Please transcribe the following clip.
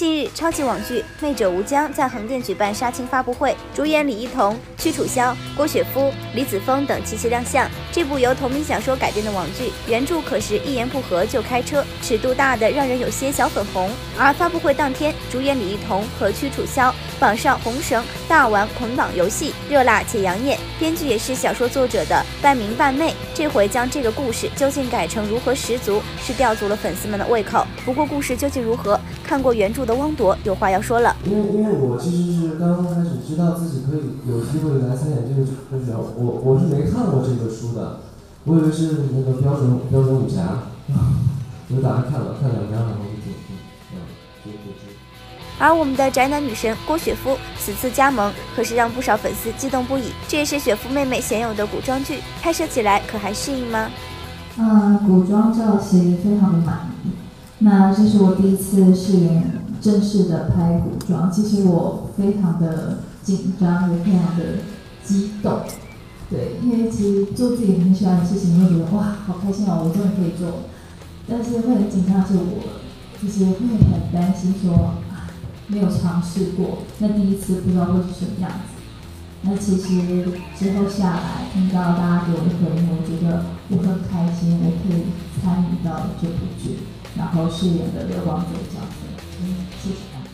近日，超级网剧《魅者无疆》在横店举办杀青发布会，主演李一桐、屈楚萧、郭雪芙、李子峰等齐齐亮相。这部由同名小说改编的网剧，原著可是一言不合就开车，尺度大的让人有些小粉红。而发布会当天，主演李一桐和屈楚萧绑上红绳，大玩捆绑游戏，热辣且养眼。编剧也是小说作者的半明半昧，这回将这个故事究竟改成如何十足，是吊足了粉丝们的胃口。不过故事究竟如何，看过原著的汪铎有话要说了。因为因为我其实是刚刚开始知道自己可以有机会来参演这个的时候，我我是没看过这个书的，我以为是那个标准标准武侠，我就打算看了看两章，然后就就嗯就就知。而我们的宅男女神郭雪芙此次加盟，可是让不少粉丝激动不已。这也是雪芙妹妹鲜有的古装剧，拍摄起来可还适应吗？嗯，古装造型非常的满意。那这是我第一次饰演正式的拍古装，其实我非常的紧张，也非常的激动。对，因为其实做自己很喜欢的事情，你会觉得哇，好开心哦，我终于可以做。但是会很紧张的是我，就是会很担心说啊，没有尝试过，那第一次不知道会是什么样子。那其实之后下来听到大家给我的回应，我觉得我很开心，我可以到这部剧，然后饰演的刘光泽角色。嗯，谢谢。